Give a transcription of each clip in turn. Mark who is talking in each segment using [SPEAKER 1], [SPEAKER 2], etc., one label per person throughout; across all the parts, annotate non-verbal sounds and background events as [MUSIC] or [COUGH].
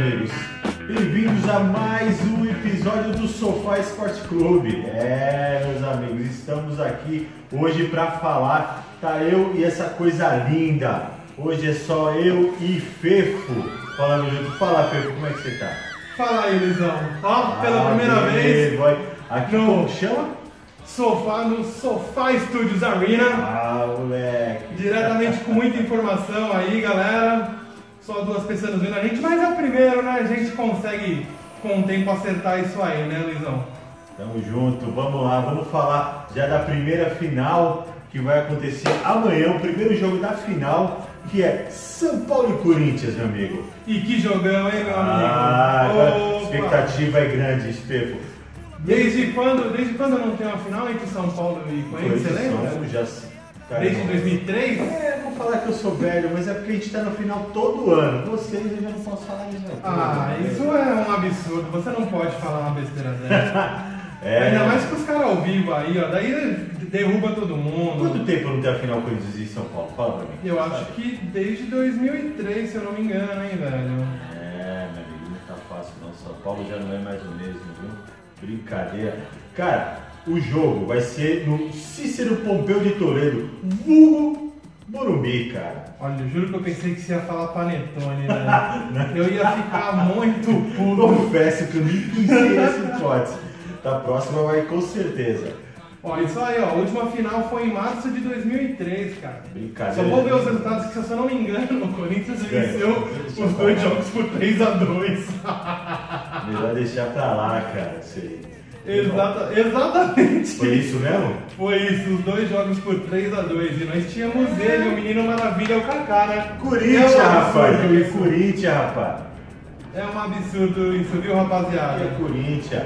[SPEAKER 1] Amigos. Bem-vindos a mais um episódio do Sofá Esporte Clube. É, meus amigos, estamos aqui hoje para falar. Tá eu e essa coisa linda. Hoje é só eu e Fefo falando junto. Fala, Fefo, como é que você tá?
[SPEAKER 2] Fala aí, Luizão. Ó, pela
[SPEAKER 1] Ah,
[SPEAKER 2] primeira vez,
[SPEAKER 1] boy. Aqui
[SPEAKER 2] No-
[SPEAKER 1] como chama?
[SPEAKER 2] sofá no Sofá Studios Arena.
[SPEAKER 1] Ah, moleque.
[SPEAKER 2] Diretamente com muita informação aí, galera. Só duas pessoas vendo a gente, mas é o primeiro, né? A gente consegue com o tempo acertar isso aí, né, Luizão?
[SPEAKER 1] Tamo junto, vamos lá, vamos falar já da primeira final que vai acontecer amanhã, o primeiro jogo da final, que é São Paulo e Corinthians, meu amigo.
[SPEAKER 2] E que jogão, hein, meu
[SPEAKER 1] Ah,
[SPEAKER 2] amigo?
[SPEAKER 1] agora a expectativa é grande, Estefo.
[SPEAKER 2] Desde quando, desde quando não tem uma final entre São Paulo e Corinthians, você lembra?
[SPEAKER 1] São- já
[SPEAKER 2] Desde
[SPEAKER 1] não-
[SPEAKER 2] 2003?
[SPEAKER 1] É, vou falar que eu sou velho, mas é porque a gente tá no final todo ano. Vocês eu já não posso falar isso, não.
[SPEAKER 2] Ah, isso é um absurdo. Você não pode falar uma besteira dessa. [LAUGHS]
[SPEAKER 1] É.
[SPEAKER 2] Ainda mais com os caras ao vivo aí, ó. Daí derruba todo mundo.
[SPEAKER 1] Quanto tempo não tem a final Corinthians e São Paulo? Fala pra mim.
[SPEAKER 2] Eu acho que desde 2003, se eu não me engano, hein, velho.
[SPEAKER 1] É, meu amigo, não tá fácil não. São Paulo já não é mais o mesmo, viu? Brincadeira. Cara, o jogo vai ser no Cícero Pompeu de Toledo, vulgo Morumbi, cara.
[SPEAKER 2] Olha, eu juro que eu pensei que você ia falar panetone, velho. Eu ia ficar muito puto.
[SPEAKER 1] Confesso que eu nem pensei nessa hipótese. Da próxima vai com certeza.
[SPEAKER 2] Ó, isso aí, ó. A última final foi em março de 2003, cara.
[SPEAKER 1] Brincadeira.
[SPEAKER 2] Só vou ver os resultados que, se eu não me engano, o Corinthians venceu os dois jogos por 3x2.
[SPEAKER 1] Melhor deixar pra lá, cara. Isso aí.
[SPEAKER 2] Exata, exatamente.
[SPEAKER 1] Foi isso mesmo?
[SPEAKER 2] Foi isso, os dois jogos por 3x2. E nós tínhamos ele, o menino maravilha, o Kaká, né?
[SPEAKER 1] Corinthians,
[SPEAKER 2] É um
[SPEAKER 1] rapaz. É. Corinthians, rapaz.
[SPEAKER 2] É um absurdo isso, viu,
[SPEAKER 1] É
[SPEAKER 2] rapaziada?
[SPEAKER 1] Corinthians.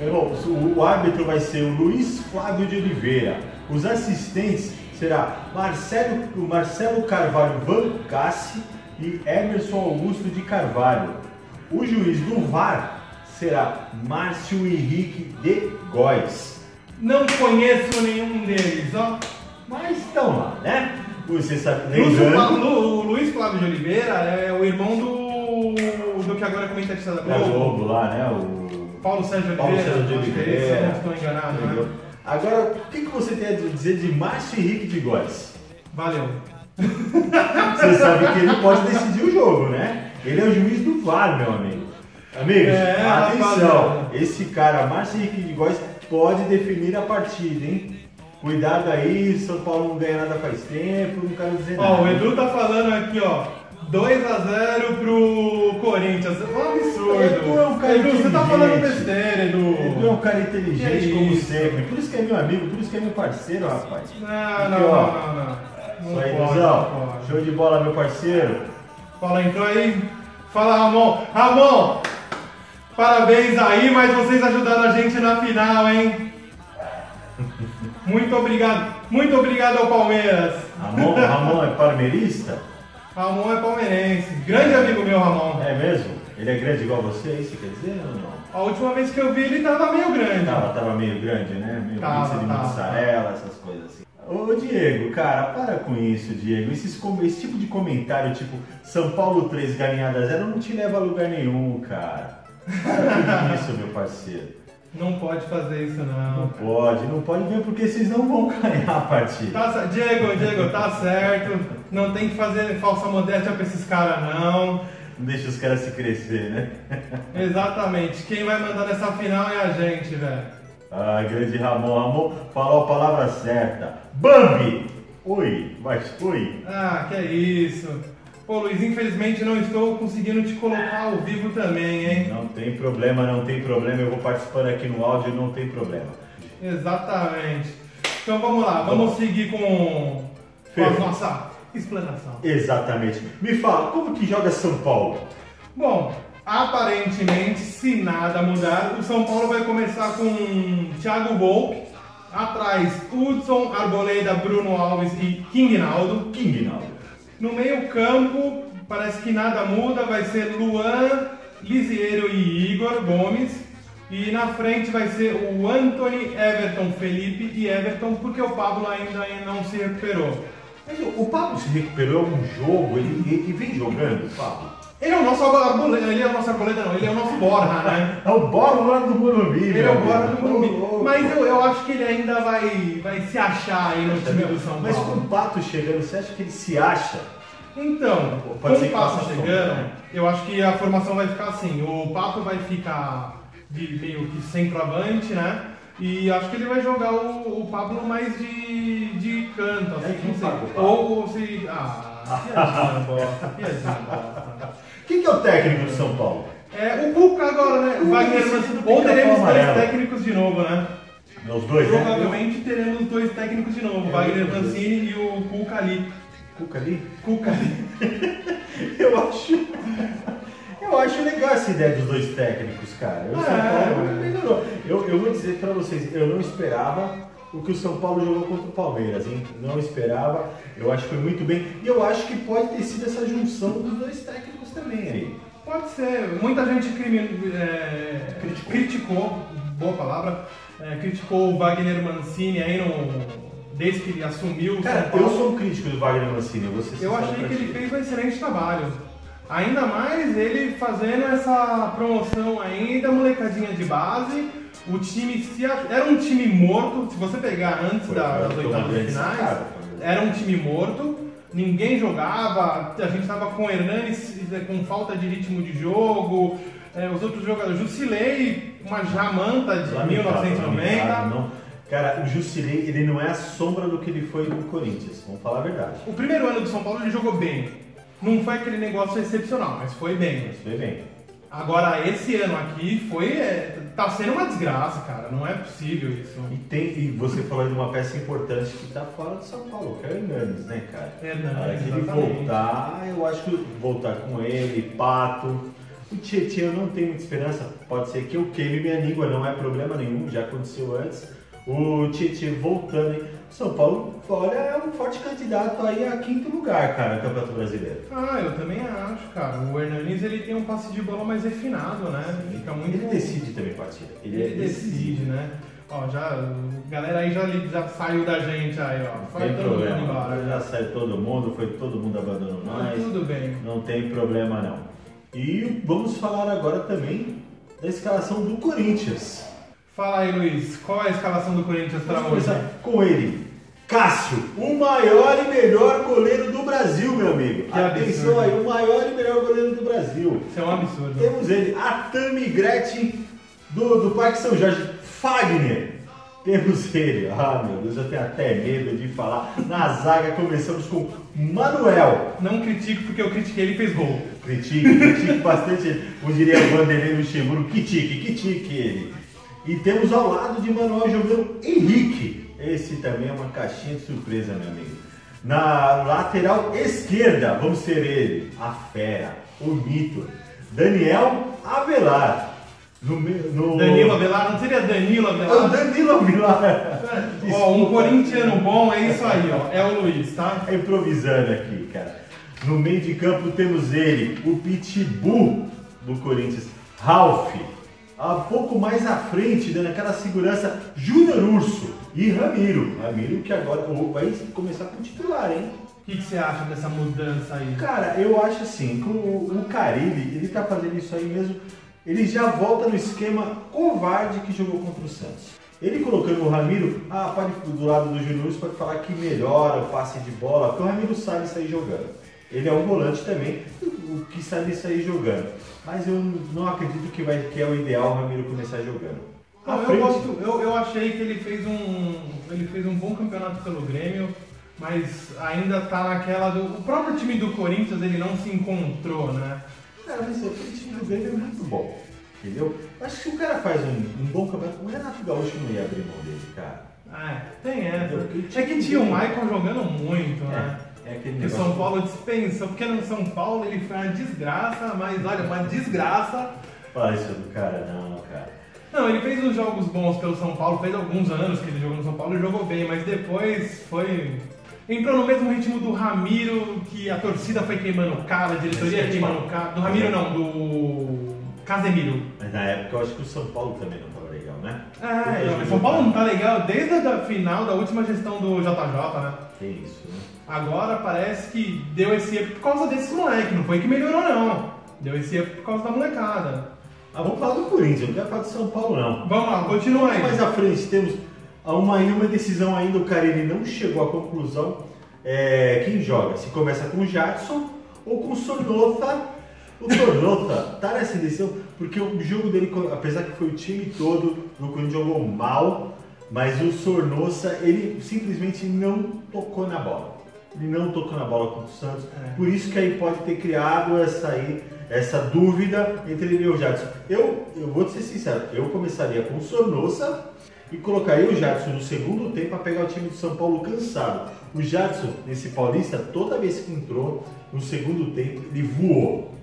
[SPEAKER 1] Irmão, o o árbitro vai ser o Luiz Flávio de Oliveira. Os assistentes será Marcelo, o Marcelo Carvalho Van Cassi e Emerson Augusto de Carvalho. O juiz do VAR será Márcio Henrique de Góes.
[SPEAKER 2] Não conheço nenhum deles, ó.
[SPEAKER 1] Mas estão lá, né? Você sabe, lembrando,
[SPEAKER 2] Lu- o Luiz Flávio de Oliveira é o irmão do. do que agora é comentarista da
[SPEAKER 1] da
[SPEAKER 2] Globo.
[SPEAKER 1] Globo lá, né? O
[SPEAKER 2] Paulo Sérgio
[SPEAKER 1] Paulo
[SPEAKER 2] Oliveira.
[SPEAKER 1] Sérgio de
[SPEAKER 2] é
[SPEAKER 1] Oliveira.
[SPEAKER 2] se não estou enganado, né?
[SPEAKER 1] Agora, o que, que você tem a dizer de Márcio Henrique de Góes?
[SPEAKER 2] Valeu.
[SPEAKER 1] Você sabe que ele pode decidir o jogo, né? Ele é o juiz do VAR, meu amigo. Amigos,
[SPEAKER 2] É,
[SPEAKER 1] atenção.
[SPEAKER 2] rapaziada.
[SPEAKER 1] Esse cara, Márcio Henrique de Góes, pode definir a partida, hein? Cuidado aí, São Paulo não ganha nada faz tempo, não quero dizer
[SPEAKER 2] Ó,
[SPEAKER 1] nada.
[SPEAKER 2] o Edu tá falando aqui, ó. 2x0 pro Corinthians. É um absurdo.
[SPEAKER 1] Edu é um cara
[SPEAKER 2] Edu, você tá falando besteira, Edu.
[SPEAKER 1] Edu é um cara inteligente, como sempre. Por isso que é meu amigo, por isso que é meu parceiro, rapaz.
[SPEAKER 2] Não, não,
[SPEAKER 1] ó.
[SPEAKER 2] não, não, não.
[SPEAKER 1] Isso aí,
[SPEAKER 2] pode,
[SPEAKER 1] Duzão.
[SPEAKER 2] não pode.
[SPEAKER 1] Show de bola, meu parceiro.
[SPEAKER 2] Fala, entrou aí. Fala, Ramon. Ramon, parabéns aí, mas vocês ajudaram a gente na final, hein? Muito obrigado. Muito obrigado ao Palmeiras.
[SPEAKER 1] Ramon, Ramon é palmeirista?
[SPEAKER 2] Ramon é palmeirense. Grande amigo meu, Ramon.
[SPEAKER 1] É mesmo? Ele é grande igual você, é isso que quer dizer ou não?
[SPEAKER 2] A última vez que eu vi ele tava meio grande.
[SPEAKER 1] Tava, tava meio grande, né? Meio
[SPEAKER 2] Tava,
[SPEAKER 1] pizza de
[SPEAKER 2] tava.
[SPEAKER 1] mussarela, essas coisas assim. Ô Diego, cara, para com isso, Diego. Esses esse tipo de comentário, tipo, São Paulo 3 ganhada 0, não te leva a lugar nenhum, cara. Isso, meu parceiro.
[SPEAKER 2] Não pode fazer isso,
[SPEAKER 1] Não
[SPEAKER 2] não.
[SPEAKER 1] pode, não pode ver porque vocês não vão ganhar a partida.
[SPEAKER 2] Tá, Diego, Diego, tá certo. Não tem que fazer falsa modéstia pra esses caras, não.
[SPEAKER 1] Não deixa os caras se crescer, né?
[SPEAKER 2] Exatamente. Quem vai mandar nessa final é a gente, velho.
[SPEAKER 1] Ah, grande Ramon. Ramon falou a palavra certa. Bambi! Oi, mas oi.
[SPEAKER 2] Ah, que é isso. Pô, Luiz, infelizmente não estou conseguindo te colocar ao vivo também, hein?
[SPEAKER 1] Não tem problema, não tem problema. Eu vou participando aqui no áudio, não tem problema.
[SPEAKER 2] Exatamente. Então vamos lá, vamos seguir com, com a nossa explanação.
[SPEAKER 1] Exatamente. Me fala, como que joga São Paulo?
[SPEAKER 2] Bom, aparentemente, se nada mudar, o São Paulo vai começar com Thiago Volpe, atrás Hudson, Arboleda, Bruno Alves e King Naldo.
[SPEAKER 1] King Naldo.
[SPEAKER 2] No meio campo, parece que nada muda, vai ser Luan, Lisieiro e Igor Gomes. E na frente vai ser o Anthony, Everton, Felipe e Everton, porque o Pablo ainda não se recuperou.
[SPEAKER 1] Mas o, Pablo se recuperou um jogo, ele, ele vem jogando, Pablo.
[SPEAKER 2] Ele é o nosso arboleda, ele é o nosso arboleda não, ele é o nosso Borja, né?
[SPEAKER 1] É o Borja lá do Morumbi,
[SPEAKER 2] Ele é o
[SPEAKER 1] amigo.
[SPEAKER 2] do Morumbi. Mas eu, eu acho que ele ainda vai, vai se achar aí no time do São
[SPEAKER 1] Mas com
[SPEAKER 2] Paulo.
[SPEAKER 1] o Pato chegando, você acha que ele se acha?
[SPEAKER 2] Então,
[SPEAKER 1] Pode
[SPEAKER 2] com o Pato chegando, eu acho que a formação vai ficar assim. O Pato vai ficar de meio que centroavante, né? E acho que ele vai jogar o, o Pablo mais de, de canto, assim,
[SPEAKER 1] É,
[SPEAKER 2] não sei. ou se. Ah, piadinha [LAUGHS] bosta, piadinha bosta.
[SPEAKER 1] Quem que é o técnico do São Paulo?
[SPEAKER 2] É, o Cuca agora, né? O Wagner Mancini. Ou teremos dois técnicos de novo, né?
[SPEAKER 1] Os dois, né?
[SPEAKER 2] Provavelmente teremos dois técnicos de novo, o Wagner Mancini e o Cuca ali.
[SPEAKER 1] Cuca ali?
[SPEAKER 2] Cuca ali. [LAUGHS]
[SPEAKER 1] Eu acho. Eu acho legal essa ideia dos dois técnicos, cara. O São
[SPEAKER 2] É,
[SPEAKER 1] Paulo
[SPEAKER 2] é.
[SPEAKER 1] Eu, eu vou dizer pra vocês, eu não esperava o que o São Paulo jogou contra o Palmeiras, hein? Não esperava. Eu acho que foi muito bem. E eu acho que pode ter sido essa junção dos dois técnicos também aí.
[SPEAKER 2] Pode ser. Muita gente crime, é,
[SPEAKER 1] Criticou.
[SPEAKER 2] criticou. boa palavra, é, criticou o Wagner Mancini aí no, desde que ele assumiu
[SPEAKER 1] Cara, eu sou um crítico do Wagner Mancini, ser
[SPEAKER 2] Eu achei que ele fez um excelente trabalho. Ainda mais ele fazendo essa promoção aí da molecadinha de base. O time se era um time morto. Se você pegar antes
[SPEAKER 1] Foi,
[SPEAKER 2] da-
[SPEAKER 1] foi,
[SPEAKER 2] das oitavas finais,
[SPEAKER 1] sacada.
[SPEAKER 2] era um time morto. Ninguém jogava. A gente estava com o Hernanes eh, com falta de ritmo de jogo. eh, os outros jogadores, Jusilei, uma jamanta de
[SPEAKER 1] Lamentável,
[SPEAKER 2] 1990.
[SPEAKER 1] lamentável, não. Cara, o Jusilei, ele não é a sombra do que ele foi no Corinthians, vamos falar a verdade.
[SPEAKER 2] O primeiro ano do São Paulo ele jogou bem. Não foi aquele negócio excepcional, mas foi bem.
[SPEAKER 1] Mas foi bem.
[SPEAKER 2] Agora, esse ano aqui foi. é, tá sendo uma desgraça, cara. Não é possível isso.
[SPEAKER 1] E, tem, e você falou de uma peça importante que tá fora do São Paulo, que é o Hernanes, né, cara?
[SPEAKER 2] Hernanes,
[SPEAKER 1] hora que ele voltar, eu acho que voltar com ele, Pato. O Tietchan eu não tenho muita esperança. Pode ser que eu queime minha língua, não é problema nenhum, já aconteceu antes. O Tietchan voltando, hein? São Paulo, olha, é um forte candidato aí a quinto lugar, cara, no Campeonato Brasileiro.
[SPEAKER 2] Ah, eu também acho, cara. O Hernanes ele tem um passe de bola mais refinado, né? Fica muito.
[SPEAKER 1] Ele decide também partida.
[SPEAKER 2] Ele,
[SPEAKER 1] é
[SPEAKER 2] decide, né? Ó, já. a Galera aí já, já saiu da gente aí, ó.
[SPEAKER 1] Não
[SPEAKER 2] Foi
[SPEAKER 1] tem
[SPEAKER 2] todo mundo
[SPEAKER 1] problema.
[SPEAKER 2] embora.
[SPEAKER 1] Já saiu todo mundo, foi todo mundo abandonou
[SPEAKER 2] Mas
[SPEAKER 1] nós.
[SPEAKER 2] tudo bem.
[SPEAKER 1] Não tem problema não. E vamos falar agora também da escalação do Corinthians.
[SPEAKER 2] Fala aí, Luiz. Qual é a escalação do Corinthians
[SPEAKER 1] Vamos
[SPEAKER 2] hoje?
[SPEAKER 1] com ele. Cássio, o maior e melhor goleiro do Brasil, meu amigo.
[SPEAKER 2] Que
[SPEAKER 1] Atenção
[SPEAKER 2] absurdo.
[SPEAKER 1] aí, o maior e melhor goleiro do Brasil.
[SPEAKER 2] Isso é um absurdo.
[SPEAKER 1] Temos ele, a Tami Gretchen do, do Parque São Jorge, Fagner. Temos ele, ah meu Deus, eu tenho até medo de falar. Na zaga começamos com Manuel.
[SPEAKER 2] Não critico porque eu critiquei, ele fez gol.
[SPEAKER 1] Critique, critique bastante ele. Como diria o Vanderlei Luxemburgo, critique, critique ele. E temos ao lado de Manuel jogando Henrique. Esse também é uma caixinha de surpresa, meu amigo. Na lateral esquerda, vamos ser ele, a fera, o mito, Daniel Avelar. No, no...
[SPEAKER 2] Danilo Avelar, não seria Danilo
[SPEAKER 1] É o
[SPEAKER 2] Avelar?
[SPEAKER 1] Danilo Avelar. [LAUGHS]
[SPEAKER 2] Ó, um corintiano bom é isso aí, ó. É o Luiz, tá?
[SPEAKER 1] Tá improvisando aqui, cara. No meio de campo temos ele, o Pitbull do Corinthians, Ralph. Um pouco mais à frente, dando aquela segurança, Júnior Urso e Ramiro. Ramiro que agora vai começar com titular, hein?
[SPEAKER 2] O que, que você acha dessa mudança aí?
[SPEAKER 1] Cara, eu acho assim, que o, o Carilli, ele tá fazendo isso aí mesmo, ele já volta no esquema covarde que jogou contra o Santos. Ele colocando o Ramiro, ah, pode do lado do Júnior Urso, pode falar que melhora o passe de bola, porque o Ramiro sabe sair jogando. Ele é um volante também, o que sabe sair jogando. Mas eu não acredito que, vai, que é o ideal o Ramiro começar jogando.
[SPEAKER 2] Não, eu, gosto, eu, eu achei que ele fez um. Ele fez um bom campeonato pelo Grêmio, mas ainda tá naquela do. O próprio time do Corinthians ele não se encontrou, né?
[SPEAKER 1] Cara, mas o time do Grêmio é muito bom, entendeu? Acho que se o cara faz um, um bom campeonato, o Renato Gaúcho não ia abrir mão dele, cara.
[SPEAKER 2] É, tem essa.
[SPEAKER 1] Entendeu?
[SPEAKER 2] É que tinha o Michael jogando muito, né?
[SPEAKER 1] É, é
[SPEAKER 2] Que o. São Paulo dispensa, porque no São Paulo ele foi uma desgraça, mas olha, uma desgraça.
[SPEAKER 1] Fala isso do cara, não, cara.
[SPEAKER 2] Não, ele fez uns jogos bons pelo São Paulo, fez alguns anos que ele jogou no São Paulo e jogou bem, mas depois foi. Entrou no mesmo ritmo do Ramiro, que a torcida foi queimando o cara, a diretoria
[SPEAKER 1] Mas,
[SPEAKER 2] queimando o cara. Do Ramiro não, do. Casemiro.
[SPEAKER 1] Mas na época eu acho que o São Paulo também não tava legal, né?
[SPEAKER 2] É, o São Paulo não tá legal desde a final da última gestão do JJ, né?
[SPEAKER 1] Tem isso, né?
[SPEAKER 2] Agora parece que deu esse up por causa desses moleques, não foi que melhorou não. Deu esse up por causa da molecada.
[SPEAKER 1] Ah, vamos falar do Corinthians, não quero falar de São Paulo não.
[SPEAKER 2] Vamos lá, continua aí.
[SPEAKER 1] Mais à frente temos uma, uma decisão ainda, o Carilli não chegou à conclusão. É, quem joga? Se começa com o Jadson ou com o Sornotha. O Sornotha [LAUGHS] tá nessa decisão porque o jogo dele, apesar que foi o time todo, o Corinthians jogou mal, mas o Sornosa ele simplesmente não tocou na bola. Ele não tocou na bola contra o Santos. É. Por isso que aí pode ter criado essa aí, essa dúvida entre ele e o Jadson. Eu, eu vou te ser sincero, eu começaria com o Sornosa e colocaria o Jadson no segundo tempo para pegar o time do São Paulo cansado. O Jadson, nesse Paulista, toda vez que entrou no segundo tempo, ele voou.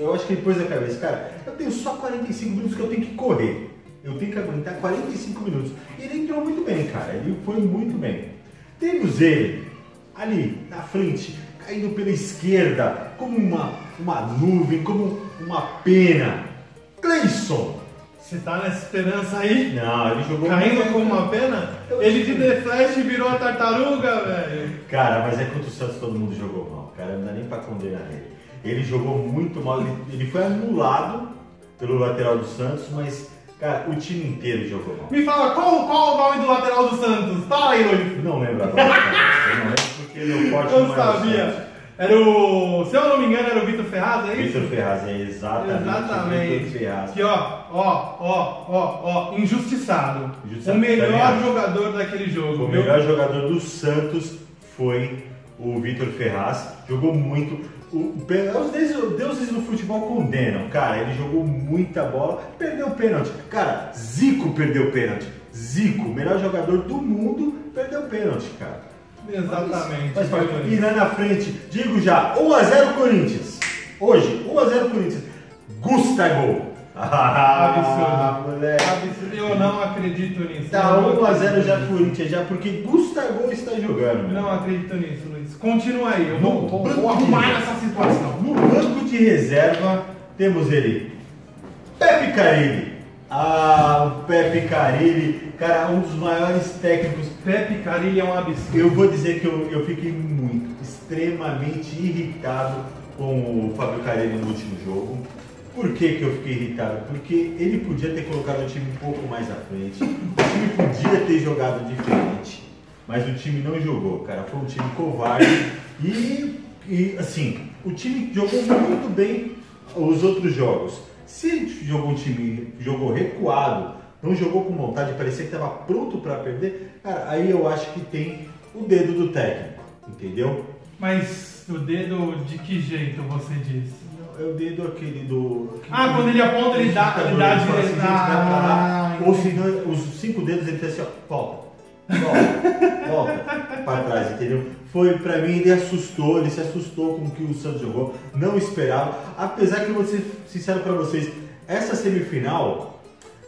[SPEAKER 1] Eu acho que ele pôs na cabeça, cara, eu tenho só 45 minutos que eu tenho que correr. Eu tenho que aguentar 45 minutos. E ele entrou muito bem, cara. Ele foi muito bem. Temos ele ali na frente, caindo pela esquerda, como uma, uma nuvem, como uma pena. Cleison.
[SPEAKER 2] Você tá nessa esperança aí?
[SPEAKER 1] Não, ele jogou.
[SPEAKER 2] Caindo como uma pena? Ele de The Flash virou a tartaruga, velho.
[SPEAKER 1] Cara, mas é contra o Santos todo mundo jogou mal. Cara, não dá nem pra condenar ele. Ele jogou muito mal. Ele, ele foi anulado pelo lateral do Santos, mas Cara, o time inteiro jogou mal.
[SPEAKER 2] Me fala, qual, qual o nome do lateral do Santos? Fala aí, Luiz.
[SPEAKER 1] Não lembro agora. eu não lembro porque meu forte
[SPEAKER 2] Eu sabia. Era o. Se eu não me engano, era o Vitor Ferraz, é isso?
[SPEAKER 1] Vitor Ferraz, é exatamente.
[SPEAKER 2] Exatamente.
[SPEAKER 1] Vitor Ferraz.
[SPEAKER 2] Que ó, ó, ó, ó, ó, injustiçado. injustiçado. O melhor jogador daquele jogo.
[SPEAKER 1] O meu... melhor jogador do Santos foi o Vitor Ferraz. Jogou muito. O, os deuses, deuses do futebol condenam, cara. Ele jogou muita bola, perdeu o pênalti. Cara, Zico perdeu o pênalti. Zico, melhor jogador do mundo, perdeu o pênalti, cara.
[SPEAKER 2] Exatamente.
[SPEAKER 1] Mas, mas, e lá na frente, digo já, 1x0 Corinthians. Hoje, 1x0 Corinthians. Gustavo. [LAUGHS]
[SPEAKER 2] Ah, moleque. Absurdo. Eu não acredito nisso.
[SPEAKER 1] Tá 1x0 já Corinthians, já porque Gustavo está jogando.
[SPEAKER 2] Não acredito nisso, Luiz. Continua aí. Eu vou, vou, vou arrumar essa situação.
[SPEAKER 1] No banco de reserva temos ele. Pepe Carilli. Ah, o Pepe Carilli, cara, um dos maiores técnicos.
[SPEAKER 2] Pepe Carilli é um absurdo.
[SPEAKER 1] Eu vou dizer que eu, eu fiquei muito, extremamente irritado com o Fábio Carilli no último jogo. Por que, que eu fiquei irritado? Porque ele podia ter colocado o time um pouco mais à frente, o time podia ter jogado diferente, mas o time não jogou, cara. Foi um time covarde e, e assim, o time jogou muito bem os outros jogos. Se jogou um time jogou recuado, não jogou com vontade, parecia que estava pronto para perder, cara, aí eu acho que tem o dedo do técnico, entendeu?
[SPEAKER 2] Mas o dedo de que jeito você disse?
[SPEAKER 1] é o dedo aquele do.
[SPEAKER 2] Ah, quando ele aponta, ele dá, ele dá de assim,
[SPEAKER 1] ah, Ou se não, os cinco dedos ele fez assim, ó, volta. Volta, volta para trás, entendeu? Foi pra mim, ele assustou, ele se assustou com o que o Santos jogou, não esperava. Apesar que eu vou ser sincero pra vocês, essa semifinal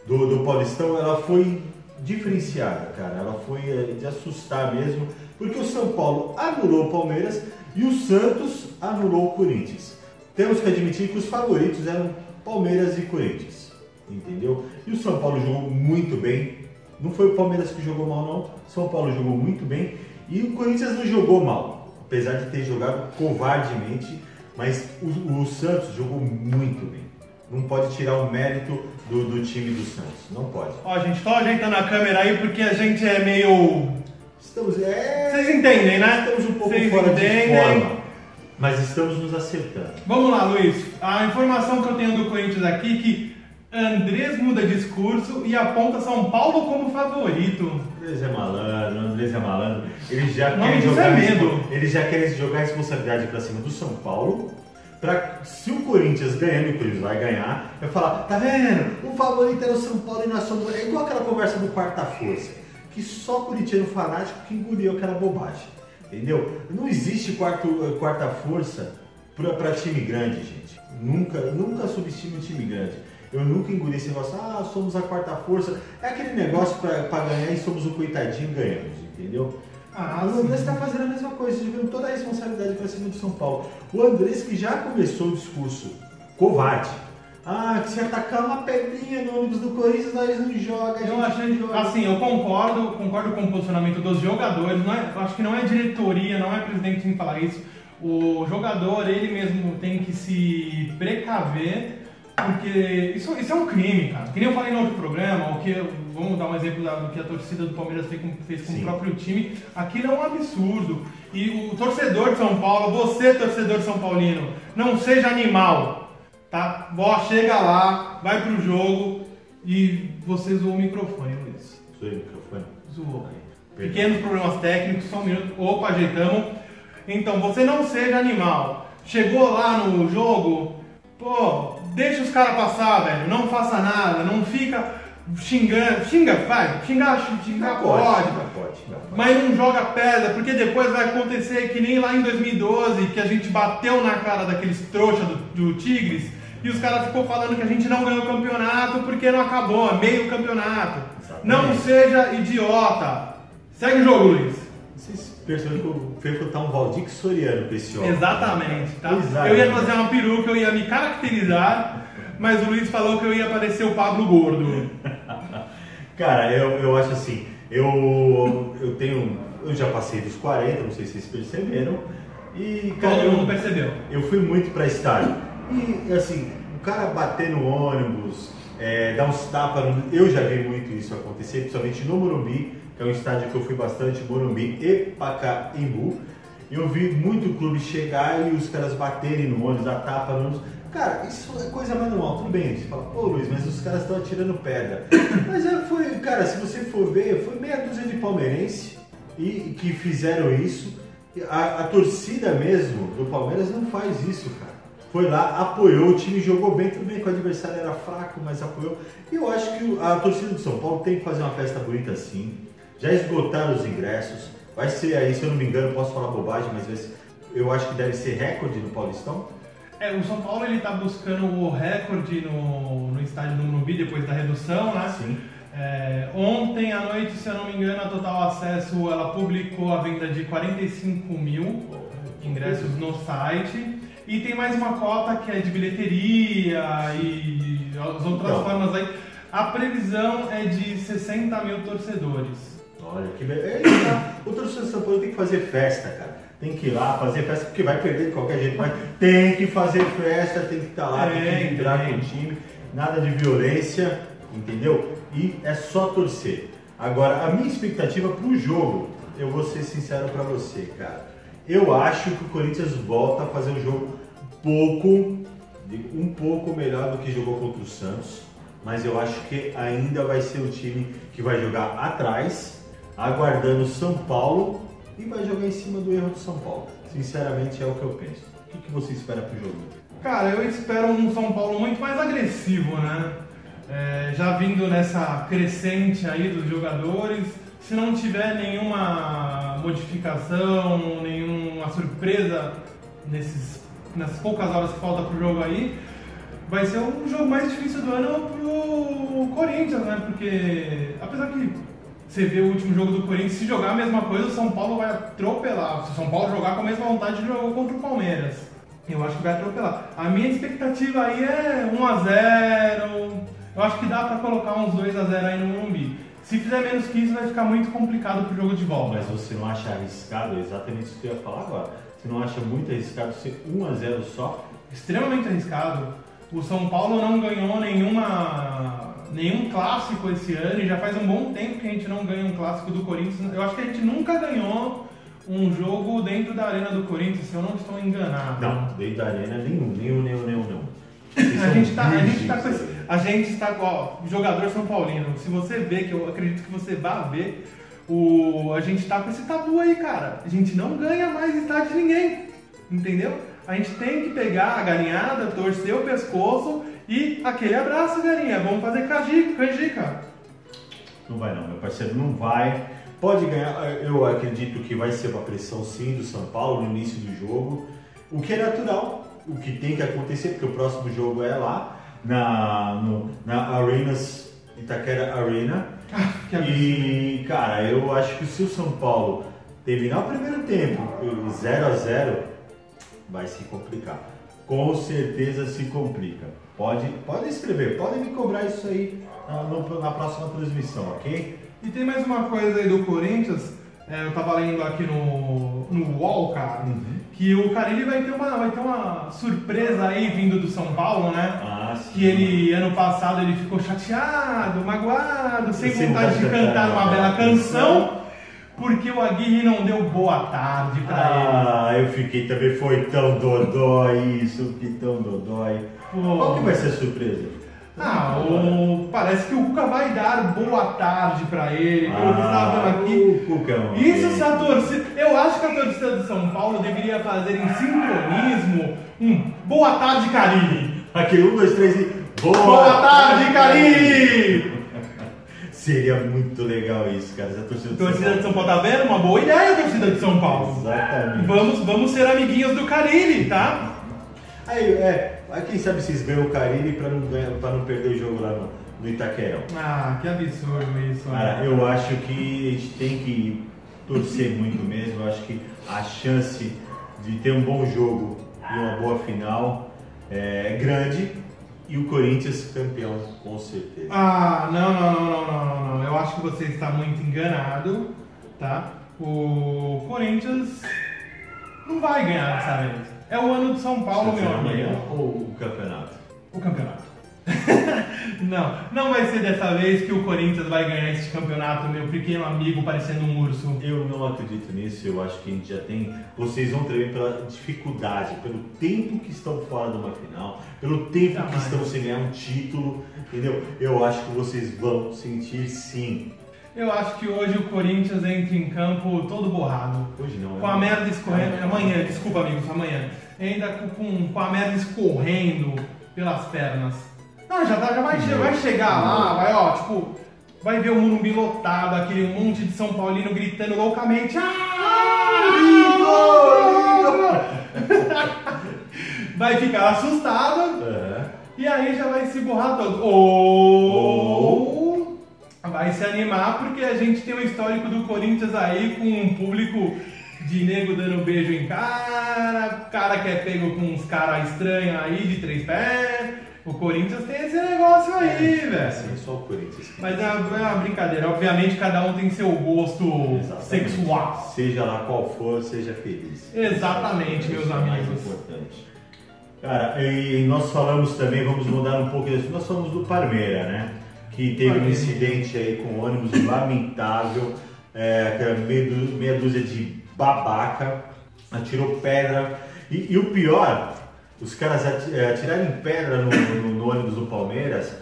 [SPEAKER 1] do, do Paulistão, ela foi diferenciada, cara. Ela foi é, de assustar mesmo, porque o São Paulo anulou o Palmeiras e o Santos anulou o Corinthians temos que admitir que os favoritos eram Palmeiras e Corinthians, entendeu? E o São Paulo jogou muito bem. Não foi o Palmeiras que jogou mal, não. São Paulo jogou muito bem e o Corinthians não jogou mal, apesar de ter jogado covardemente. Mas o, o Santos jogou muito bem. Não pode tirar o mérito do, do time do Santos. Não pode.
[SPEAKER 2] Ó, gente, tô ajeitando a câmera aí porque a gente é meio.
[SPEAKER 1] Estamos. É...
[SPEAKER 2] Vocês entendem, né?
[SPEAKER 1] Estamos um pouco Vocês fora entendem. de forma mas estamos nos acertando.
[SPEAKER 2] Vamos lá, Luiz. A informação que eu tenho do Corinthians aqui é que Andrés muda discurso e aponta São Paulo como favorito.
[SPEAKER 1] Andrés é malandro, Andrés é malandro. Eles já querem jogar, é medo. Eles já querem jogar a responsabilidade para cima do São Paulo. Pra, se o Corinthians ganhando, o Corinthians vai ganhar, vai falar, tá vendo? O favorito era o São Paulo e nós somos. É igual aquela conversa do quarta força, que só corintiano fanático que engoliu aquela bobagem. Entendeu? Não existe quarto, eh, quarta força para time grande, gente. Nunca, nunca subestime um time grande. Eu nunca engoli esse negócio, ah, somos a quarta força. É aquele negócio para ganhar e somos o coitadinho e ganhamos, entendeu? Ah, o Andrés está fazendo a mesma coisa, jogando toda a responsabilidade para cima do São Paulo. O Andrés que já começou o discurso covarde, Ah, que se atacar uma pedrinha no ônibus do Corinthians, nós não joga.
[SPEAKER 2] Eu achei,
[SPEAKER 1] joga.
[SPEAKER 2] assim, eu concordo, concordo com o posicionamento dos jogadores. Não é, acho que não é diretoria, não é presidente que tem que falar isso. O jogador, ele mesmo tem que se precaver, porque isso, isso é um crime, cara. Que nem eu falei no outro programa, o que, vamos dar um exemplo do que a torcida do Palmeiras fez com, fez com o próprio time. Aquilo é um absurdo. E o torcedor de São Paulo, você, torcedor de São Paulino, não seja animal tá? Vó, chega lá, vai pro jogo e você zoou o microfone, Luiz.
[SPEAKER 1] Zoei o microfone?
[SPEAKER 2] Zoou. Pequenos problemas técnicos, só um minuto. Opa, ajeitamos. Então, você não seja animal. Chegou lá no jogo, pô, deixa os caras passar, velho. Não faça nada, não fica xingando. Xinga, vai, xingar, xingar pode, pode, pode, Mas não joga pedra, porque depois vai acontecer que nem lá em 2012, que a gente bateu na cara daqueles trouxa do, do Tigres e os caras ficou falando que a gente não ganhou o campeonato porque não acabou, é meio campeonato. Exatamente. Não seja idiota. Segue o jogo, Luiz.
[SPEAKER 1] Perceberam que o Fefo tá um Valdir Soriano com esse
[SPEAKER 2] homem. Exatamente, tá? Exatamente. Eu ia fazer uma peruca, eu ia me caracterizar, mas o Luiz falou que eu ia parecer o Pablo Gordo. [LAUGHS]
[SPEAKER 1] Cara, eu, eu acho assim, eu, eu tenho. Eu já passei dos 40, não sei se vocês perceberam. E,
[SPEAKER 2] cara, Todo mundo percebeu.
[SPEAKER 1] Eu fui muito pra estádio. E assim, o cara bater no ônibus, é, dar uns tapas, no... eu já vi muito isso acontecer, principalmente no Morumbi, é um estádio que eu fui bastante, Morumbi e Pacaembu. Eu vi muito clube chegar e os caras baterem no ônibus, dar tapa no ônibus. Cara, isso é coisa mais normal, tudo bem. Você fala, pô Luiz, mas os caras estão atirando pedra. [COUGHS] mas é, foi, cara, se você for ver, foi meia dúzia de palmeirense e, que fizeram isso. A, a torcida mesmo do Palmeiras não faz isso, cara foi lá, apoiou, o time jogou bem, tudo bem que o adversário era fraco, mas apoiou. E eu acho que a torcida do São Paulo tem que fazer uma festa bonita assim. Já esgotaram os ingressos. Vai ser aí, se eu não me engano, posso falar bobagem, mas eu acho que deve ser recorde no Paulistão.
[SPEAKER 2] É, o São Paulo ele tá buscando o recorde no, no estádio do Morumbi depois da redução, né?
[SPEAKER 1] Sim.
[SPEAKER 2] É, ontem à noite, se eu não me engano, a Total Acesso ela publicou a venda de 45 mil ingressos no site. E tem mais uma cota que é de bilheteria e as outras então. formas aí. A previsão é de 60 mil torcedores.
[SPEAKER 1] Olha que beleza. o torcedor de São Paulo tem que fazer festa, cara. Tem que ir lá fazer festa, porque vai perder de qualquer jeito, mas tem que fazer festa, tem que estar tá lá, é, tem que entrar com o time. Nada de violência, entendeu? E é só torcer. Agora, a minha expectativa para o jogo, eu vou ser sincero para você, cara eu acho que o Corinthians volta a fazer um jogo pouco, um pouco melhor do que jogou contra o Santos, mas eu acho que ainda vai ser o time que vai jogar atrás, aguardando o São Paulo e vai jogar em cima do erro do São Paulo. Sinceramente é o que eu penso. O que, você espera pro jogo?
[SPEAKER 2] Cara, eu espero um São Paulo muito mais agressivo, né? É, já vindo nessa crescente aí dos jogadores, se não tiver nenhuma modificação, nenhuma surpresa nesses, nessas poucas horas que falta pro jogo aí, vai ser um jogo mais difícil do ano pro Corinthians, né? Porque apesar que você vê o último jogo do Corinthians, se jogar a mesma coisa, o São Paulo vai atropelar. Se o São Paulo jogar com a mesma vontade de jogar contra o Palmeiras, eu acho que vai atropelar. A minha expectativa aí é 1x0. Eu acho que dá pra colocar uns 2x0 aí no Morumbi. Se fizer menos que isso, vai ficar muito complicado pro jogo de volta.
[SPEAKER 1] Mas você não acha arriscado? É exatamente isso que eu ia falar agora. Você não acha muito arriscado ser 1 a 0 só?
[SPEAKER 2] Extremamente arriscado. O São Paulo não ganhou nenhuma nenhum clássico esse ano e já faz um bom tempo que a gente não ganha um clássico do Corinthians. Eu acho que a gente nunca ganhou um jogo dentro da arena do Corinthians, se eu não estou enganado.
[SPEAKER 1] Não, dentro da arena nenhum, nenhum, nenhum, nenhum, nenhum.
[SPEAKER 2] A gente, tá, a gente tá com esse, a gente está com ó, jogador São Paulino. Se você vê, que eu acredito que você vai ver, o, a gente tá com esse tabu aí, cara. A gente não ganha mais estádio de ninguém. Entendeu? A gente tem que pegar a galinhada, torcer o pescoço e aquele abraço, galinha. Vamos fazer canjica.
[SPEAKER 1] Não vai não, meu parceiro, não vai. Pode ganhar, eu acredito que vai ser uma pressão sim do São Paulo no início do jogo, o que é natural, o que tem que acontecer, porque o próximo jogo é lá na, no, na Arenas, Itaquera Arena. Ah, e, cara, eu acho que se o São Paulo terminar o primeiro tempo 0 a 0 vai se complicar. com certeza se complica. Pode, pode escrever, podem me cobrar isso aí na, no- na próxima transmissão, ok?
[SPEAKER 2] E tem mais uma coisa aí do Corinthians, é, eu tava lendo aqui no, no UOL, cara, que o Carilli vai ter, uma, vai ter uma surpresa aí vindo do São Paulo, né?
[SPEAKER 1] Ah, sim.
[SPEAKER 2] Que ele, ano passado, ele ficou chateado, magoado, sem vontade de cantar uma bela
[SPEAKER 1] uma
[SPEAKER 2] canção, porque o Aguirre não deu boa tarde pra
[SPEAKER 1] Ah, eu fiquei também, foi tão dodói isso, que tão dodói.
[SPEAKER 2] Pô.
[SPEAKER 1] Qual que vai ser a surpresa?
[SPEAKER 2] ele. Ah, o, parece que o Cuca vai dar boa tarde pra ele, vendo aqui.
[SPEAKER 1] o Cucão.
[SPEAKER 2] Isso se a torcida. Eu acho que a torcida do São Paulo deveria fazer em sincronismo um Boa tarde, Carilli!
[SPEAKER 1] Aquele um, dois, três e. Boa,
[SPEAKER 2] Boa tarde, Carilli!
[SPEAKER 1] Seria muito legal isso, cara. A torcida
[SPEAKER 2] Torcida de São Paulo tá vendo? Uma boa ideia, torcida de São Paulo.
[SPEAKER 1] Exatamente.
[SPEAKER 2] Vamos, vamos ser amiguinhos do Carilli, tá?
[SPEAKER 1] Aí, é, aí quem sabe vocês ganham o Carilli pra não, ganhar, pra não perder o jogo lá no, no Itaquerão.
[SPEAKER 2] Ah, que absurdo isso.
[SPEAKER 1] Cara,
[SPEAKER 2] né?
[SPEAKER 1] eu acho que a gente tem que torcer muito mesmo. Eu acho que a chance de ter um bom jogo e uma boa final é grande. E o Corinthians campeão, com certeza.
[SPEAKER 2] Ah, não, não, não, não, não, não, não. Eu acho que você está muito enganado, tá? O Corinthians não vai ganhar dessa vez. É o ano de São Paulo, meu
[SPEAKER 1] amanhã
[SPEAKER 2] amigo.
[SPEAKER 1] ou o campeonato?
[SPEAKER 2] O campeonato. [LAUGHS] não, não vai ser dessa vez que o Corinthians vai ganhar este campeonato, meu pequeno amigo parecendo um urso.
[SPEAKER 1] Eu não acredito nisso, eu acho que a gente já tem. Vocês vão tremer pela dificuldade, pelo tempo que estão fora de uma final, pelo tempo que estão sem ganhar um título, entendeu? Eu acho que vocês vão sentir sim.
[SPEAKER 2] Eu acho que hoje o Corinthians entra em campo todo borrado.
[SPEAKER 1] Hoje não,
[SPEAKER 2] Com
[SPEAKER 1] é
[SPEAKER 2] a merda escorrendo.
[SPEAKER 1] É.
[SPEAKER 2] Amanhã, desculpa amigos, amanhã. Ainda com, com a merda escorrendo pelas pernas. Não, já, tá, já vai, che- vai chegar lá, vai, ó, tipo, vai ver o Morumbi lotado, aquele monte de São Paulino gritando loucamente. "Ah, [LAUGHS] Vai ficar assustado
[SPEAKER 1] É.
[SPEAKER 2] e aí já vai se borrar todo. Ou vai se animar porque a gente tem um histórico do Corinthians aí com um público de nego dando beijo em cara, cara que é pego com uns caras estranhos aí de três pés. O Corinthians tem esse negócio aí, velho.
[SPEAKER 1] Assim, só o Corinthians.
[SPEAKER 2] Mas é uma, é uma brincadeira. Obviamente cada um tem seu gosto
[SPEAKER 1] Exatamente.
[SPEAKER 2] sexual.
[SPEAKER 1] Seja lá qual for, seja feliz.
[SPEAKER 2] Exatamente, meus
[SPEAKER 1] Isso é mais
[SPEAKER 2] amigos.
[SPEAKER 1] importante. Cara, e nós falamos também, vamos mudar um pouco disso. Nós falamos do Parmeira, né? Que teve um
[SPEAKER 2] Parmeira.
[SPEAKER 1] incidente aí com ônibus lamentável, é, dú- meia dúzia de babaca, atirou pedra. E, e o pior, os caras ati- atirarem pedra no, no- no ônibus do Palmeiras,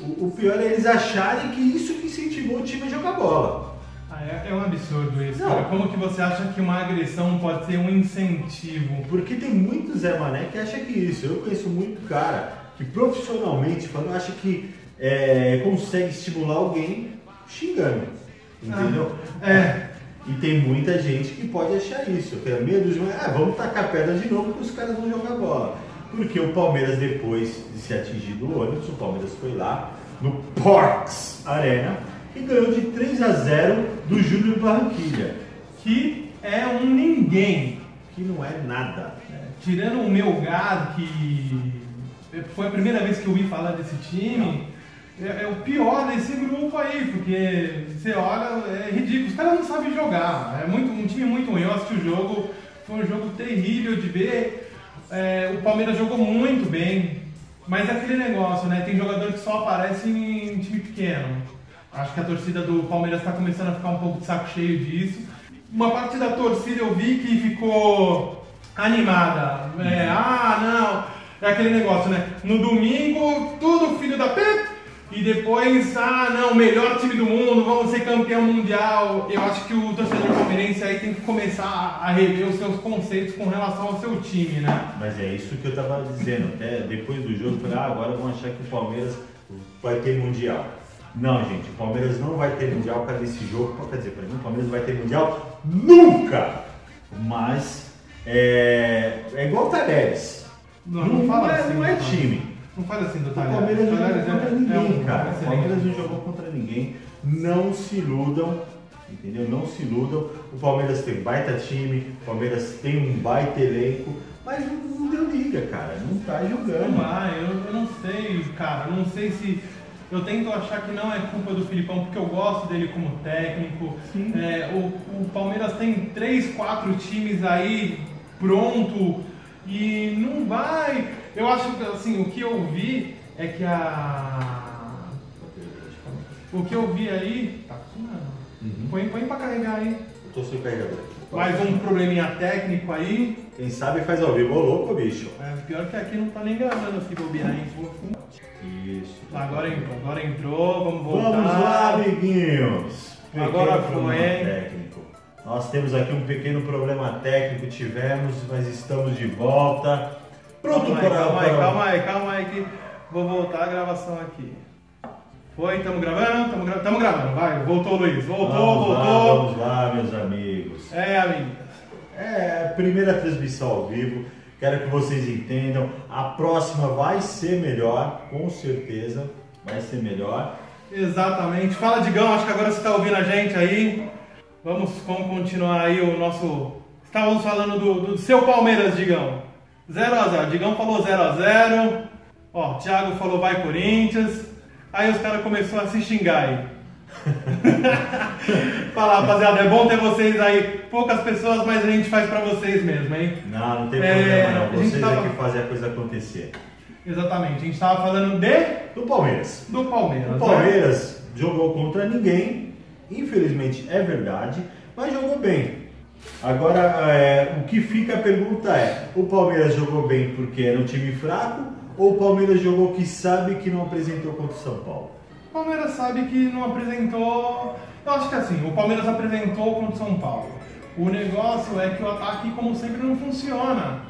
[SPEAKER 1] o, o pior é eles acharem que isso que incentivou o time a jogar bola.
[SPEAKER 2] Ah, é, é um absurdo isso,
[SPEAKER 1] Não.
[SPEAKER 2] cara. Como que você acha que uma agressão pode ser um incentivo?
[SPEAKER 1] Porque tem muito Zé Mané que acha que isso. Eu conheço muito cara que profissionalmente falando acha que é, consegue estimular alguém xingando. Entendeu?
[SPEAKER 2] É,
[SPEAKER 1] E tem muita gente que pode achar isso. Que é medo de. Ah, vamos tacar pedra de novo que os caras vão jogar bola. Porque o Palmeiras, depois de ser atingido o ônibus, o Palmeiras foi lá no Porks Arena e ganhou de 3 a 0 do Júnior Barranquilha.
[SPEAKER 2] que é um ninguém.
[SPEAKER 1] Que não é nada.
[SPEAKER 2] Tirando o meu gado, que foi a primeira vez que eu ouvi falar desse time, é, é o pior desse grupo aí, porque você olha, é ridículo. Os caras não sabem jogar. É muito, um time muito ruim. Eu assisti o jogo, foi um jogo terrível de ver. É, o Palmeiras jogou muito bem, mas é aquele negócio, né? Tem jogador que só aparece em time pequeno. Acho que a torcida do Palmeiras está começando a ficar um pouco de saco cheio disso. Uma parte da torcida eu vi que ficou animada. É, ah, não. É aquele negócio, né? No domingo, tudo filho da P. E depois, ah, não, melhor time do mundo, vamos ser campeão mundial. Eu acho que o torcedor palmeirense aí tem que começar a rever os seus conceitos com relação ao seu time, né?
[SPEAKER 1] Mas é isso que eu tava dizendo. Até depois do jogo, eu falei, ah, agora vão achar que o Palmeiras vai ter Mundial. Não, gente, o Palmeiras não vai ter Mundial para esse jogo. Quer dizer, para mim, o Palmeiras vai ter Mundial nunca! Mas é, é igual o Talheres.
[SPEAKER 2] Não, não fala
[SPEAKER 1] é,
[SPEAKER 2] assim,
[SPEAKER 1] não é time.
[SPEAKER 2] Não faz assim do
[SPEAKER 1] O
[SPEAKER 2] Talheres.
[SPEAKER 1] Palmeiras não jogou contra
[SPEAKER 2] é-
[SPEAKER 1] ninguém, cara. O. Palmeiras não jogou contra ninguém. Não se iludam, entendeu? Não se iludam. O Palmeiras tem baita time, o Palmeiras tem um baita elenco, mas não, não deu liga, cara. Não tá
[SPEAKER 2] Não
[SPEAKER 1] jogando.
[SPEAKER 2] vai, eu, eu não sei, cara. eu Não sei se. Eu tento achar que não é culpa do Filipão, porque eu gosto dele como técnico. É, o, o Palmeiras tem três, quatro times aí pronto e não vai. Eu acho que assim, o que eu vi é que a. O que eu vi aí. Tá funcionando.
[SPEAKER 1] Uhum.
[SPEAKER 2] Põe, põe pra carregar aí.
[SPEAKER 1] Eu tô sem carregador.
[SPEAKER 2] Mais um probleminha técnico aí.
[SPEAKER 1] Quem sabe faz ao vivo. Ô louco, bicho.
[SPEAKER 2] É, pior que aqui não tá nem gravando se bobear, hein?
[SPEAKER 1] Isso.
[SPEAKER 2] Agora entrou, agora entrou, vamos voltar.
[SPEAKER 1] Vamos lá, amiguinhos.
[SPEAKER 2] Agora foi, hein?
[SPEAKER 1] Nós temos aqui um pequeno problema técnico, tivemos, mas estamos de volta. Pronto
[SPEAKER 2] calma aí,
[SPEAKER 1] para
[SPEAKER 2] calma aí, calma aí, calma aí que vou voltar a gravação aqui. Foi, estamos gravando? Estamos gra... tamo gravando, vai, voltou Luiz, voltou,
[SPEAKER 1] Vamos lá,
[SPEAKER 2] voltou.
[SPEAKER 1] vamos lá, meus amigos.
[SPEAKER 2] É, amigas.
[SPEAKER 1] É, primeira transmissão ao vivo. Quero que vocês entendam. A próxima vai ser melhor, com certeza. Vai ser melhor.
[SPEAKER 2] Exatamente. Fala, Digão, acho que agora você está ouvindo a gente aí. Vamos, vamos continuar aí o nosso. Estávamos falando do, do seu Palmeiras, Digão. 0x0. Digão falou 0x0. Ó, Thiago falou vai Corinthians. Aí os caras começaram a se xingar aí. [LAUGHS] Fala, rapaziada, é bom ter vocês aí. Poucas pessoas, mas a gente faz pra vocês mesmo, hein?
[SPEAKER 1] Não, não tem
[SPEAKER 2] É,
[SPEAKER 1] problema não. Vocês
[SPEAKER 2] tava-
[SPEAKER 1] é que fazem a coisa acontecer.
[SPEAKER 2] Exatamente. A gente tava falando de.
[SPEAKER 1] Do Palmeiras.
[SPEAKER 2] do Palmeiras.
[SPEAKER 1] O
[SPEAKER 2] né?
[SPEAKER 1] Palmeiras jogou contra ninguém, infelizmente é verdade, mas jogou bem. Agora, é, o que fica a pergunta é: o Palmeiras jogou bem porque era um time fraco ou o Palmeiras jogou que sabe que não apresentou contra o São Paulo?
[SPEAKER 2] O Palmeiras sabe que não apresentou. Eu acho que assim, o Palmeiras apresentou contra o São Paulo. O negócio é que o ataque, como sempre, não funciona.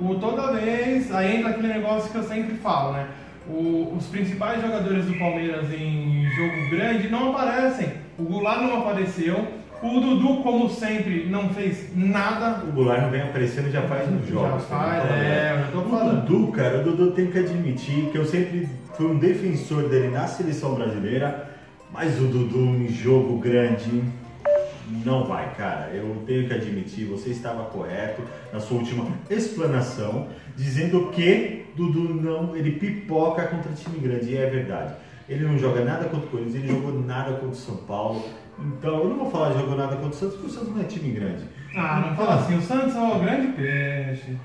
[SPEAKER 2] O, toda vez, aí entra aquele negócio que eu sempre falo, né? O- os principais jogadores do Palmeiras em jogo grande não aparecem. O Goulart não apareceu. O Dudu, como sempre, não fez nada.
[SPEAKER 1] O Goulart não vem aparecendo já faz
[SPEAKER 2] Já
[SPEAKER 1] jogos.
[SPEAKER 2] faz,
[SPEAKER 1] tá
[SPEAKER 2] é, eu já tô
[SPEAKER 1] O
[SPEAKER 2] falando.
[SPEAKER 1] Dudu, cara, o Dudu tem que admitir que eu sempre fui um defensor dele na seleção brasileira, mas o Dudu em jogo grande não vai, cara. Eu tenho que admitir, você estava correto na sua última explanação, dizendo que Dudu não, ele pipoca contra time grande, e é verdade. Ele não joga nada contra o Corinthians, ele jogou nada contra o São Paulo. Então, eu não vou falar que jogou nada contra o Santos, porque o Santos não é time grande.
[SPEAKER 2] Ah, não fala assim, o Santos é o grande peixe.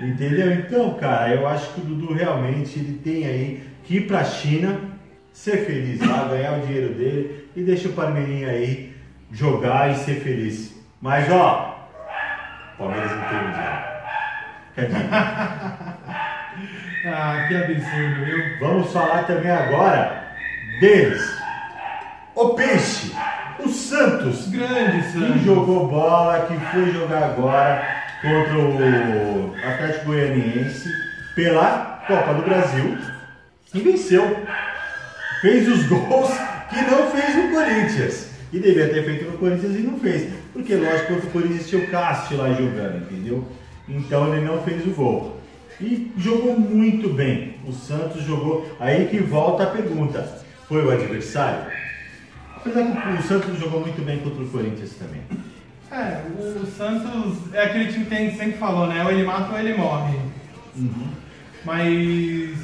[SPEAKER 1] Entendeu? Então, cara, eu acho que o Dudu realmente ele tem aí que ir pra China, ser feliz lá, ganhar o dinheiro dele e deixa o Parmeirinho aí jogar e ser feliz. Mas ó, Palmeiras não tem mundial. Quer dizer,
[SPEAKER 2] Ah, que absurdo, viu?
[SPEAKER 1] Vamos falar também agora deles. O Peixe, o Santos,
[SPEAKER 2] Grande
[SPEAKER 1] que
[SPEAKER 2] Santos.
[SPEAKER 1] jogou bola, que foi jogar agora contra o Atlético Goianiense pela Copa do Brasil e venceu. Fez os [LAUGHS] gols que não fez no Corinthians. E devia ter feito no Corinthians e não fez. Porque, lógico, contra o Corinthians tinha o Cássio lá jogando, entendeu? Então ele não fez o gol. E jogou muito bem. O Santos jogou. Aí que volta a pergunta: foi o adversário? Apesar que o Santos jogou muito bem contra o Corinthians também.
[SPEAKER 2] É, o Santos é aquele time que a gente sempre falou, né? Ou ele mata ou ele morre. Mas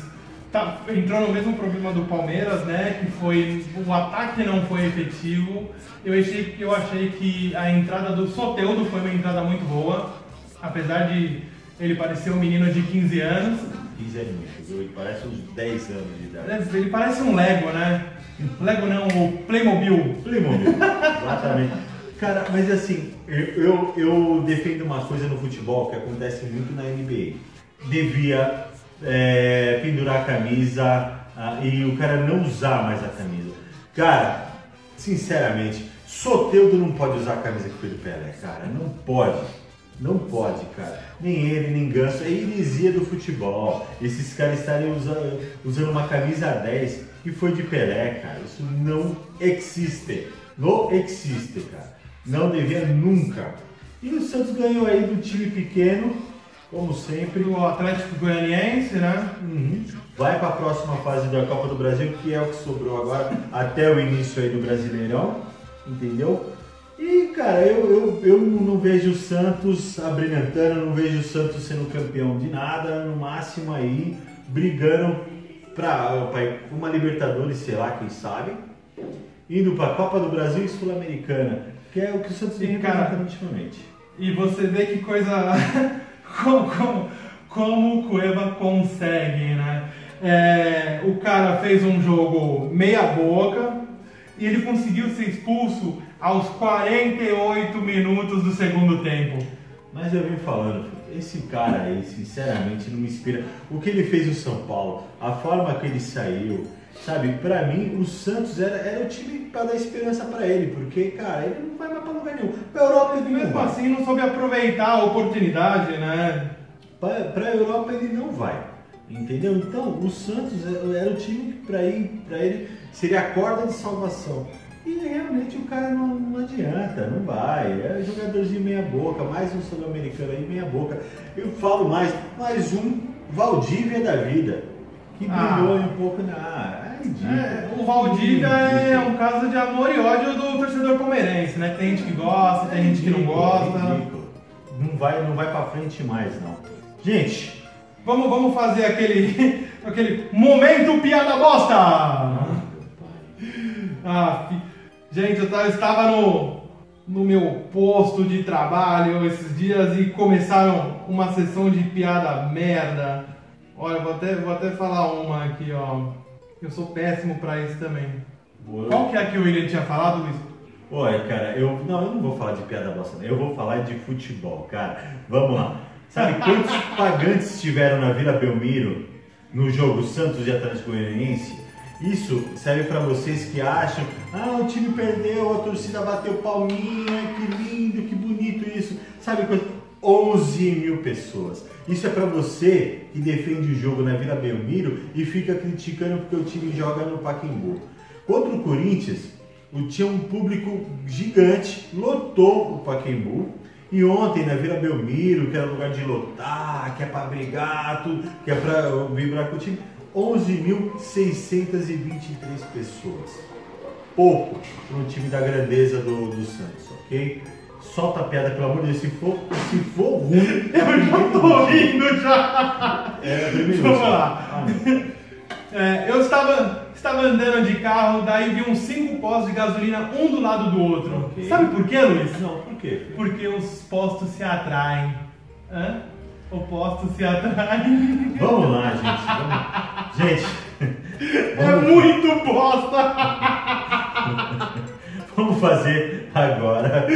[SPEAKER 2] tá, entrou no mesmo problema do Palmeiras, né? Que foi o ataque não foi efetivo. Eu achei, eu achei que a entrada do Soteudo foi uma entrada muito boa, apesar de ele parecer um menino de 15 anos.
[SPEAKER 1] 15 aninhos, viu? Ele parece uns 10 anos de idade.
[SPEAKER 2] Ele parece um Lego, né? Lego não, o Playmobil.
[SPEAKER 1] Playmobil, [LAUGHS] exatamente. Cara, mas assim, eu, eu, eu defendo uma coisa no futebol que acontece muito na NBA. Devia é, pendurar a camisa ah, e o cara não usar mais a camisa. Cara, sinceramente, Soteudo não pode usar a camisa que foi do Pelé, cara. Não pode. Não pode, cara. Nem ele, nem Ganso. É heresia do futebol. Esses caras estarem usando, usando uma camisa 10 que foi de Pelé, cara. Isso não existe. Não existe, cara. Não devia nunca. E o Santos ganhou aí do time pequeno, como sempre.
[SPEAKER 2] O Atlético Goianiense, né?
[SPEAKER 1] Uhum. Vai para a próxima fase da Copa do Brasil, que é o que sobrou agora até o início aí do Brasileirão, entendeu? E, cara, eu, eu, eu não vejo o Santos abrilhantando, não vejo o Santos sendo campeão de nada, no máximo aí brigando para uma Libertadores, sei lá, quem sabe, indo para a Copa do Brasil e Sul-Americana, que é o que o Santos tem representando ultimamente.
[SPEAKER 2] E você vê que coisa. [LAUGHS] como, como, como o Cueva consegue, né? É, o cara fez um jogo meia boca e ele conseguiu ser expulso aos 48 minutos do segundo tempo.
[SPEAKER 1] Mas eu vim falando, esse cara aí, sinceramente, não me inspira. O que ele fez no São Paulo, a forma que ele saiu, sabe? Pra mim, o Santos era, era o time para dar esperança para ele, porque, cara, ele não vai mais pra lugar nenhum. Pra Europa ele
[SPEAKER 2] Mesmo assim, não soube aproveitar a oportunidade, né?
[SPEAKER 1] Pra, pra Europa ele não vai. Entendeu? Então, o Santos era o time que para ir, para ele seria a corda de salvação. E realmente o cara não, não adianta, não vai. É jogadorzinho meia boca, mais um sul-americano aí meia boca. Eu falo mais, mais um Valdívia da vida, que ah. brilhou um pouco na.
[SPEAKER 2] É, é, o Valdívia é um caso de amor e ódio do torcedor palmeirense, né? Tem gente que gosta, tem gente que não gosta.
[SPEAKER 1] Não vai, não vai pra frente mais, não. Gente,
[SPEAKER 2] vamos, vamos fazer aquele, [LAUGHS] aquele momento piada bosta! Ah, gente, eu estava no, no meu posto de trabalho esses dias e começaram uma sessão de piada merda. Olha, vou até, vou até falar uma aqui, ó. Eu sou péssimo pra isso também. Boa. Qual que é a que o William tinha falado, Luiz?
[SPEAKER 1] Olha, cara, eu não, eu não vou falar de piada bosta, eu vou falar de futebol, cara. Vamos lá. Sabe quantos [LAUGHS] pagantes tiveram na Vila Belmiro no jogo Santos e Atlético Goianiense? Isso serve para vocês que acham, ah, o time perdeu, a torcida bateu palminha, que lindo, que bonito isso. Sabe quanto? 11 mil pessoas. Isso é para você que defende o jogo na Vila Belmiro e fica criticando porque o time joga no Pacaembu. Contra o Corinthians, tinha um público gigante, lotou o Pacaembu. E ontem na Vila Belmiro, que era lugar de lotar, que é para brigar, tudo, que é para vibrar com o time, 11.623 pessoas. Pouco para um time da grandeza do, do Santos, ok? Solta a piada, pelo amor de Deus. Se for, se for ruim.
[SPEAKER 2] É [LAUGHS] eu já tô rindo já!
[SPEAKER 1] É, primeiro.
[SPEAKER 2] Vamos lá. Ah, é, eu estava, estava andando de carro, daí vi uns cinco postos de gasolina, um do lado do outro. Okay. Sabe por quê, Luiz?
[SPEAKER 1] Não, por quê?
[SPEAKER 2] Porque os postos se atraem. Hã? Opostos se atraem.
[SPEAKER 1] Vamos lá, gente. Vamos... Gente. [LAUGHS]
[SPEAKER 2] É vamos... É muito bosta! [LAUGHS]
[SPEAKER 1] vamos fazer agora,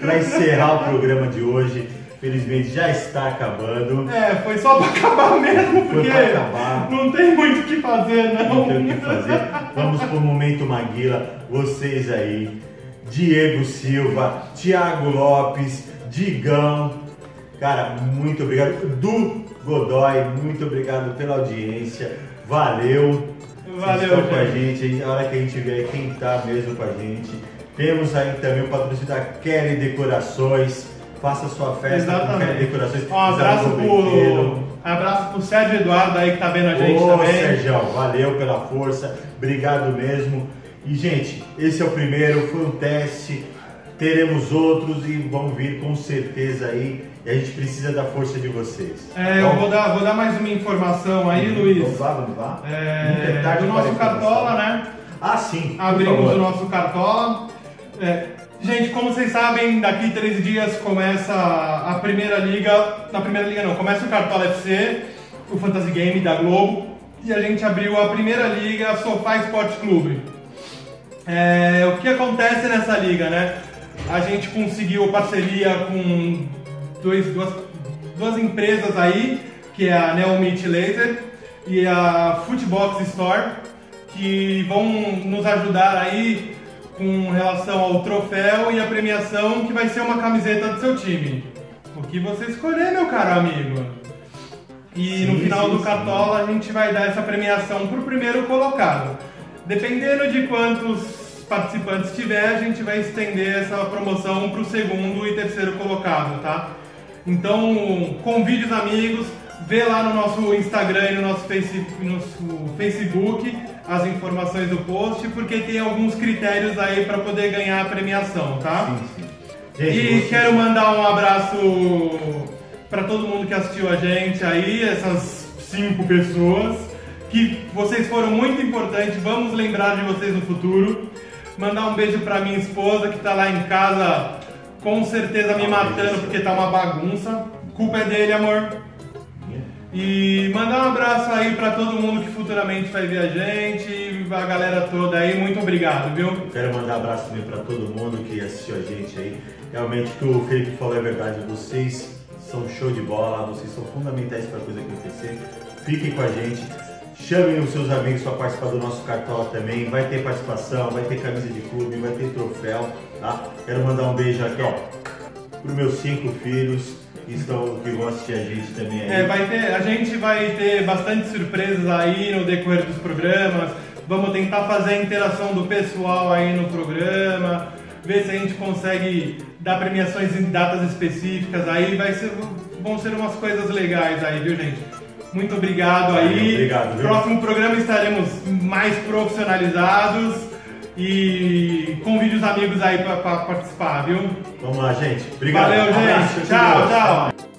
[SPEAKER 1] para encerrar o programa de hoje. Felizmente já está acabando.
[SPEAKER 2] É, foi só para acabar mesmo, porque acabar. não tem muito o que fazer, não.
[SPEAKER 1] Não tem o que fazer. Vamos para o Momento Maguila. Vocês aí, Diego Silva, Thiago Lopes, Digão, Cara, muito obrigado. Du Godoy, muito obrigado pela audiência. Valeu.
[SPEAKER 2] Valeu,
[SPEAKER 1] Vocês com a gente. A hora que a gente vier quem tá mesmo com a gente. Temos aí também o patrocínio da Kelly Decorações. Faça sua festa
[SPEAKER 2] Exatamente.
[SPEAKER 1] com Kelly Decorações.
[SPEAKER 2] Um abraço pro, abraço pro Sérgio Eduardo aí que tá vendo a gente
[SPEAKER 1] Ô,
[SPEAKER 2] também.
[SPEAKER 1] Sérgio, valeu pela força. Obrigado mesmo. E, gente, esse é o primeiro, foi um teste. Teremos outros e vão vir com certeza aí e a gente precisa da força de vocês.
[SPEAKER 2] É, eu vou dar, vou dar mais uma informação aí,
[SPEAKER 1] uhum.
[SPEAKER 2] Luiz.
[SPEAKER 1] Vamos lá, vamos lá.
[SPEAKER 2] É, é do nosso Cartola, né?
[SPEAKER 1] Ah, sim.
[SPEAKER 2] Abrimos o nosso Cartola. É, gente, como vocês sabem, daqui 13 dias começa a primeira liga. Na primeira liga não, começa o Cartola FC, o Fantasy Game da Globo. E a gente abriu a primeira liga, Sofá Esporte Clube. É, o que acontece nessa liga, né? A gente conseguiu parceria com dois, duas, duas empresas aí, que é a Neomit Laser e a Footbox Store, que vão nos ajudar aí com relação ao troféu e a premiação, que vai ser uma camiseta do seu time. O que você escolher, meu caro amigo. E sim, no final sim, do Cartola sim. a gente vai dar essa premiação para o primeiro colocado. Dependendo de quantos participantes tiver, a gente vai estender essa promoção para o segundo e terceiro colocado, tá? Então, convide os amigos, vê lá no nosso Instagram e no nosso Facebook as informações do post, porque tem alguns critérios aí para poder ganhar a premiação, tá?
[SPEAKER 1] Sim, sim.
[SPEAKER 2] E quero mandar um abraço para todo mundo que assistiu a gente aí, essas cinco pessoas, que vocês foram muito importantes, vamos lembrar de vocês no futuro. Mandar um beijo para minha esposa que tá lá em casa, com certeza me
[SPEAKER 1] Ah,
[SPEAKER 2] matando porque tá uma bagunça. Culpa é dele, amor. E mandar um abraço aí pra todo mundo que futuramente vai ver a gente, a galera toda aí, muito obrigado, viu?
[SPEAKER 1] Quero mandar um abraço também para todo mundo que assistiu a gente aí. Realmente o que o Felipe falou é verdade. Vocês são show de bola, vocês são fundamentais para a coisa acontecer. Fiquem com a gente. Chamem os seus amigos para participar do nosso cartola também. Vai ter participação, vai ter camisa de clube, vai ter troféu. Tá? Quero mandar um beijo aqui, ó, para meus cinco filhos que, estão, que vão assistir a gente também aí.
[SPEAKER 2] É, vai ter, a gente vai ter bastante surpresas aí no decorrer dos programas. Vamos tentar fazer a interação do pessoal aí no programa, ver se a gente consegue dar premiações em datas específicas aí. Vai ser, vão ser umas coisas legais aí, viu, gente? Muito obrigado aí.
[SPEAKER 1] Obrigado, viu?
[SPEAKER 2] Próximo programa estaremos mais profissionalizados e convide os amigos aí para participar, viu?
[SPEAKER 1] Vamos lá, gente. Obrigado.
[SPEAKER 2] Valeu,
[SPEAKER 1] abraço,
[SPEAKER 2] gente.
[SPEAKER 1] com
[SPEAKER 2] Tchau,
[SPEAKER 1] Deus.
[SPEAKER 2] tchau.